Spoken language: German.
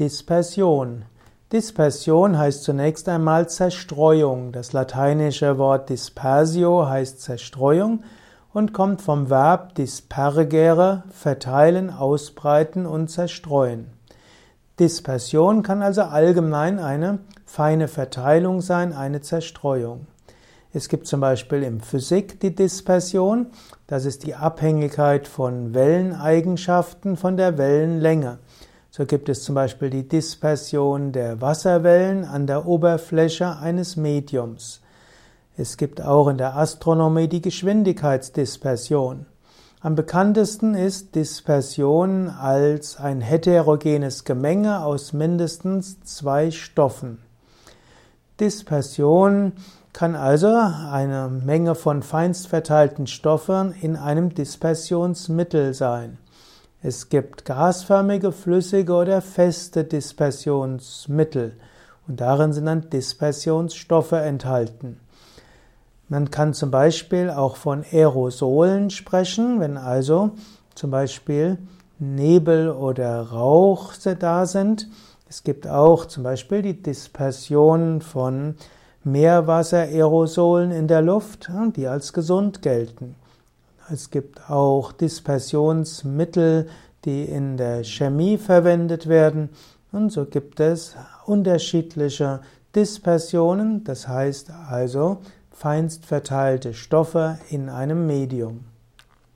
Dispersion. Dispersion heißt zunächst einmal Zerstreuung. Das lateinische Wort dispersio heißt Zerstreuung und kommt vom Verb dispergere, verteilen, ausbreiten und zerstreuen. Dispersion kann also allgemein eine feine Verteilung sein, eine Zerstreuung. Es gibt zum Beispiel im Physik die Dispersion, das ist die Abhängigkeit von Welleneigenschaften von der Wellenlänge. So gibt es zum Beispiel die Dispersion der Wasserwellen an der Oberfläche eines Mediums. Es gibt auch in der Astronomie die Geschwindigkeitsdispersion. Am bekanntesten ist Dispersion als ein heterogenes Gemenge aus mindestens zwei Stoffen. Dispersion kann also eine Menge von feinst verteilten Stoffen in einem Dispersionsmittel sein. Es gibt gasförmige, flüssige oder feste Dispersionsmittel und darin sind dann Dispersionsstoffe enthalten. Man kann zum Beispiel auch von Aerosolen sprechen, wenn also zum Beispiel Nebel oder Rauch da sind. Es gibt auch zum Beispiel die Dispersion von Meerwasseraerosolen in der Luft, die als gesund gelten. Es gibt auch Dispersionsmittel, die in der Chemie verwendet werden. Und so gibt es unterschiedliche Dispersionen, das heißt also feinst verteilte Stoffe in einem Medium.